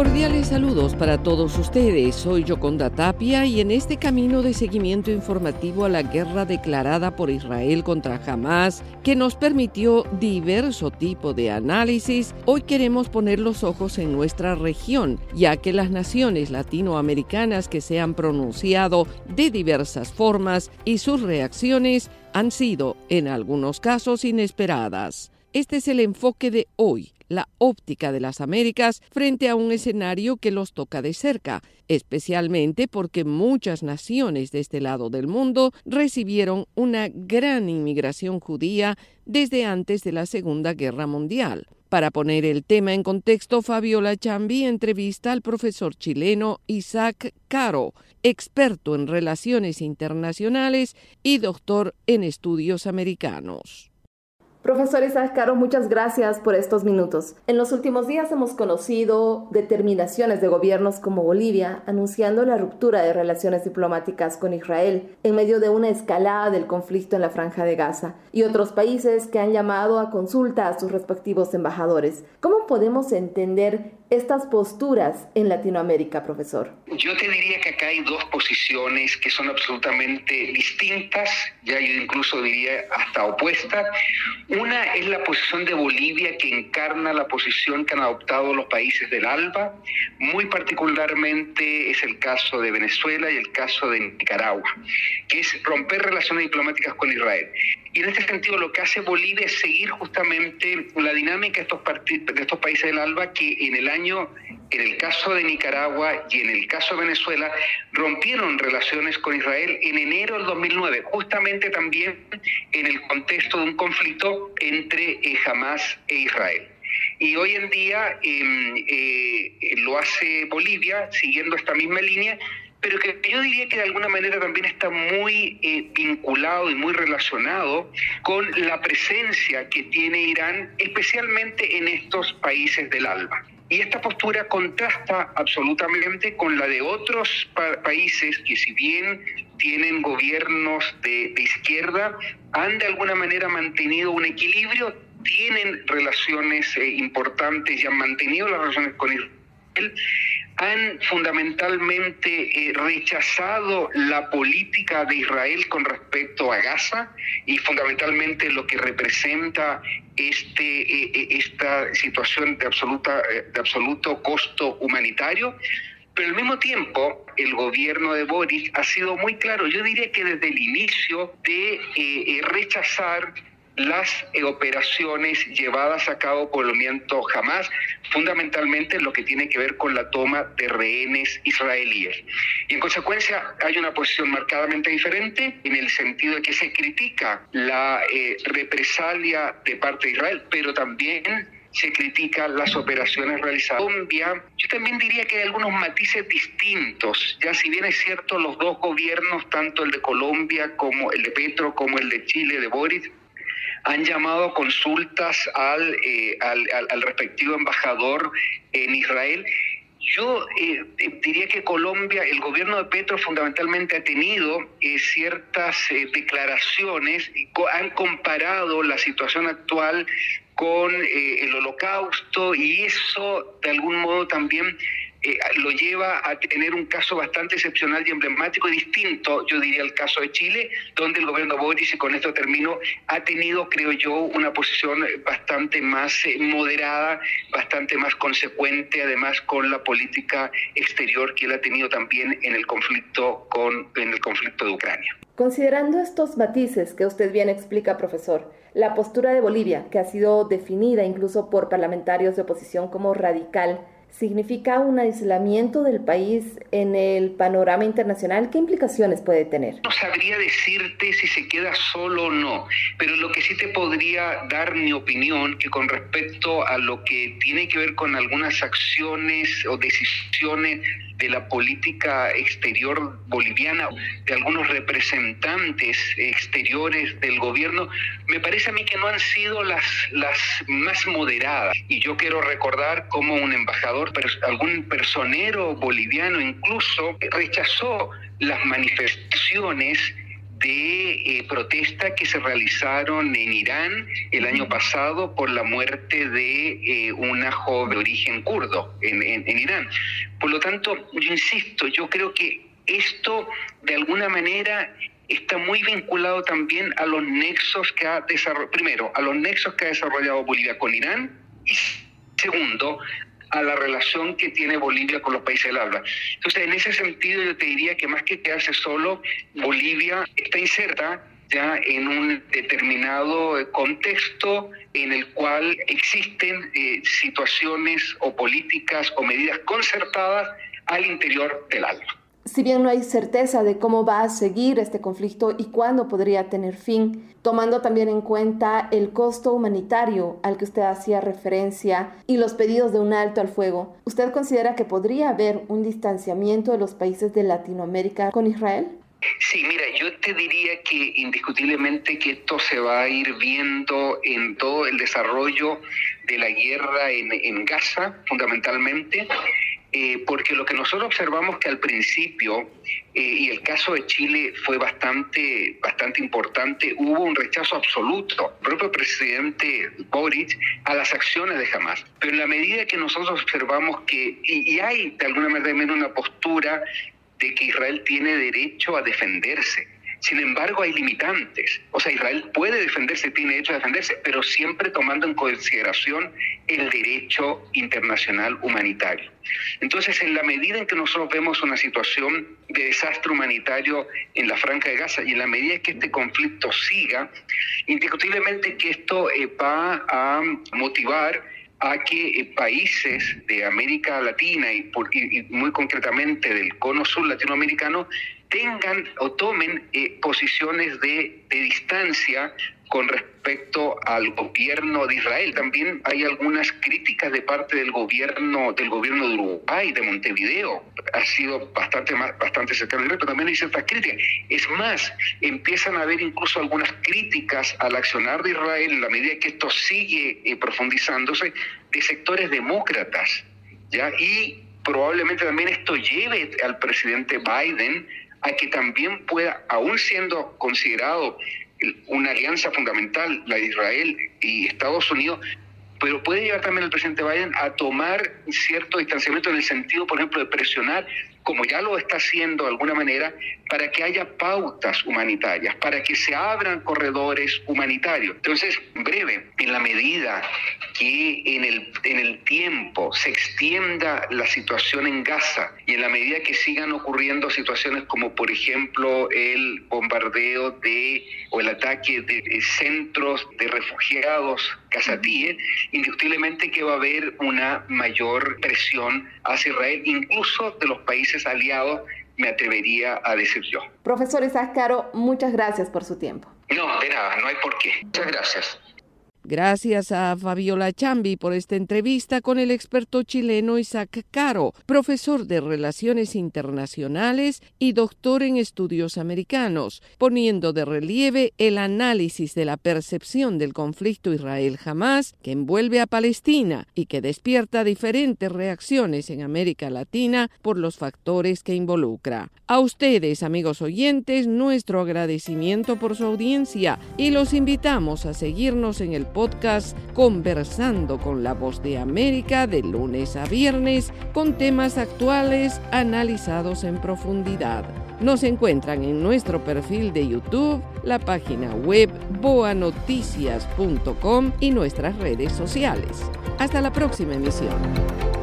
Cordiales saludos para todos ustedes. Soy Yoconda Tapia y en este camino de seguimiento informativo a la guerra declarada por Israel contra Hamas, que nos permitió diverso tipo de análisis, hoy queremos poner los ojos en nuestra región, ya que las naciones latinoamericanas que se han pronunciado de diversas formas y sus reacciones han sido, en algunos casos, inesperadas. Este es el enfoque de hoy la óptica de las Américas frente a un escenario que los toca de cerca, especialmente porque muchas naciones de este lado del mundo recibieron una gran inmigración judía desde antes de la Segunda Guerra Mundial. Para poner el tema en contexto, Fabiola Chambi entrevista al profesor chileno Isaac Caro, experto en relaciones internacionales y doctor en estudios americanos. Profesor Isaac Caro, muchas gracias por estos minutos. En los últimos días hemos conocido determinaciones de gobiernos como Bolivia anunciando la ruptura de relaciones diplomáticas con Israel en medio de una escalada del conflicto en la franja de Gaza y otros países que han llamado a consulta a sus respectivos embajadores. ¿Cómo podemos entender estas posturas en Latinoamérica, profesor? Yo te diría que acá hay dos posiciones que son absolutamente distintas, ya yo incluso diría hasta opuestas. Una es la posición de Bolivia que encarna la posición que han adoptado los países del ALBA, muy particularmente es el caso de Venezuela y el caso de Nicaragua, que es romper relaciones diplomáticas con Israel. Y en este sentido lo que hace Bolivia es seguir justamente la dinámica de estos, de estos países del ALBA que en el año, en el caso de Nicaragua y en el caso de Venezuela, rompieron relaciones con Israel en enero del 2009, justamente también en el contexto de un conflicto entre eh, Hamas e Israel. Y hoy en día em, eh, lo hace Bolivia siguiendo esta misma línea pero que yo diría que de alguna manera también está muy eh, vinculado y muy relacionado con la presencia que tiene Irán, especialmente en estos países del ALBA. Y esta postura contrasta absolutamente con la de otros países que si bien tienen gobiernos de, izquierda, han de alguna manera mantenido un equilibrio, tienen relaciones eh, importantes y han mantenido las relaciones con Israel han fundamentalmente eh, rechazado la política de Israel con respecto a Gaza y fundamentalmente lo que representa este, eh, eh, esta situación de, absoluta, de absoluto costo humanitario. Pero al mismo tiempo, el gobierno de Boris ha sido muy claro, yo diría que desde el inicio, de rechazar las operaciones llevadas a cabo por el movimiento Hamas, fundamentalmente lo que tiene que ver con la toma de rehenes israelíes. Y en consecuencia hay una posición marcadamente diferente en el sentido de que se critica la eh, represalia de parte de Israel, pero también se critica las operaciones realizadas Colombia. Yo también diría que hay algunos matices distintos, ya si bien es cierto los dos gobiernos, tanto el de Colombia como el de Petro, como el de Chile, de Boris, han llamado consultas eh, al, al, respectivo embajador en Israel. Yo eh, diría que Colombia, el gobierno de Petro fundamentalmente ha tenido eh, ciertas declaraciones, han comparado la situación actual con el holocausto y eso de algún modo también eh, lo lleva a tener un caso bastante excepcional y emblemático y distinto, yo diría, al caso de Chile, donde el gobierno Boris, y con esto termino, ha tenido, creo yo, una posición bastante más eh, moderada, bastante más consecuente, además con la política exterior que él ha tenido también en el conflicto, con, en el conflicto de Ucrania. Considerando estos matices que usted bien explica, profesor, la postura de Bolivia, que ha sido definida incluso por parlamentarios de oposición como radical, significa un aislamiento del país en el panorama internacional? ¿Qué implicaciones puede tener? No sabría decirte si se queda solo o no, pero lo que sí te podría dar mi opinión, que con respecto a lo que tiene que ver con algunas acciones o decisiones de la política exterior boliviana, de algunos representantes exteriores del gobierno, me parece a mí que no han sido las, las más moderadas. Y yo quiero recordar cómo un embajador, algún personero boliviano incluso, rechazó las manifestaciones de eh, protesta que se realizaron en Irán el año pasado por la muerte de eh, una joven de origen kurdo en, en Irán. Por lo tanto, yo insisto, yo creo que esto de alguna manera está muy vinculado también a los nexos que ha desarrollado, primero, a los nexos que ha desarrollado Bolivia con Irán y segundo, a la relación que tiene Bolivia con los países del habla. Entonces, en ese sentido, yo te diría que más que quedarse solo, Bolivia está inserta ya en un determinado eh, contexto en el cual existen eh, situaciones o políticas o medidas concertadas al interior del alma. Si bien no hay certeza de cómo va a seguir este conflicto y cuándo podría tener fin, tomando también en cuenta el costo humanitario al que usted hacía referencia y los pedidos de un alto al fuego, ¿usted considera que podría haber un distanciamiento de los países de Latinoamérica con Israel? Sí, mira, yo te diría que indiscutiblemente que esto se va a ir viendo en todo el desarrollo de la guerra en, en Gaza, fundamentalmente. Eh, porque lo que nosotros observamos que al principio, eh, y el caso de Chile fue bastante, bastante importante, hubo un rechazo absoluto, el propio presidente Boric, a las acciones de Hamas. Pero en la medida que nosotros observamos que, y, y hay de alguna manera una postura de que Israel tiene derecho a defenderse, sin embargo, hay limitantes. O sea, Israel puede defenderse, tiene derecho a defenderse, pero siempre tomando en consideración el derecho internacional humanitario. Entonces, en la medida en que nosotros vemos una situación de desastre humanitario en la Franja de Gaza y en la medida en que este conflicto siga, indiscutiblemente que esto eh, va a motivar a que eh, países de América Latina y, y, muy concretamente del cono sur latinoamericano tengan o tomen eh, posiciones de, de distancia con respecto al gobierno de Israel. También hay algunas críticas de parte del gobierno del gobierno de Uruguay, de Montevideo. Ha sido bastante bastante cercano, pero también hay ciertas críticas. Es más, empiezan a haber incluso algunas críticas al accionar de Israel en la medida que esto sigue eh, profundizándose de sectores demócratas, ¿ya? Y probablemente también esto lleve al presidente Biden a que también pueda, aún siendo considerado una alianza fundamental, la de Israel y Estados Unidos, pero puede llevar también al presidente Biden a tomar cierto distanciamiento en el sentido, por ejemplo, de presionar, como ya lo está haciendo de alguna manera, para que haya pautas humanitarias, para que se abran corredores humanitarios. Entonces, breve, en la medida que en el, en el tiempo se extienda la situación en Gaza y en la medida que sigan ocurriendo situaciones como por ejemplo el bombardeo de o el ataque de, centros de refugiados casatíes, indiscutiblemente que va a haber una mayor presión hacia Israel, incluso de los países aliados, me atrevería a decir yo. Profesor Isaac Caro, muchas gracias por su tiempo. No, de nada, no hay por qué. Muchas gracias. Gracias a Fabiola Chambi por esta entrevista con el experto chileno Isaac Caro, profesor de Relaciones Internacionales y doctor en Estudios Americanos, poniendo de relieve el análisis de la percepción del conflicto Israel-Jamás que envuelve a Palestina y que despierta diferentes reacciones en América Latina por los factores que involucra. A ustedes, amigos oyentes, nuestro agradecimiento por su audiencia y los invitamos a seguirnos en el podcast Conversando con la Voz de América de lunes a viernes con temas actuales analizados en profundidad. Nos encuentran en nuestro perfil de YouTube, la página web boanoticias.com y nuestras redes sociales. Hasta la próxima emisión.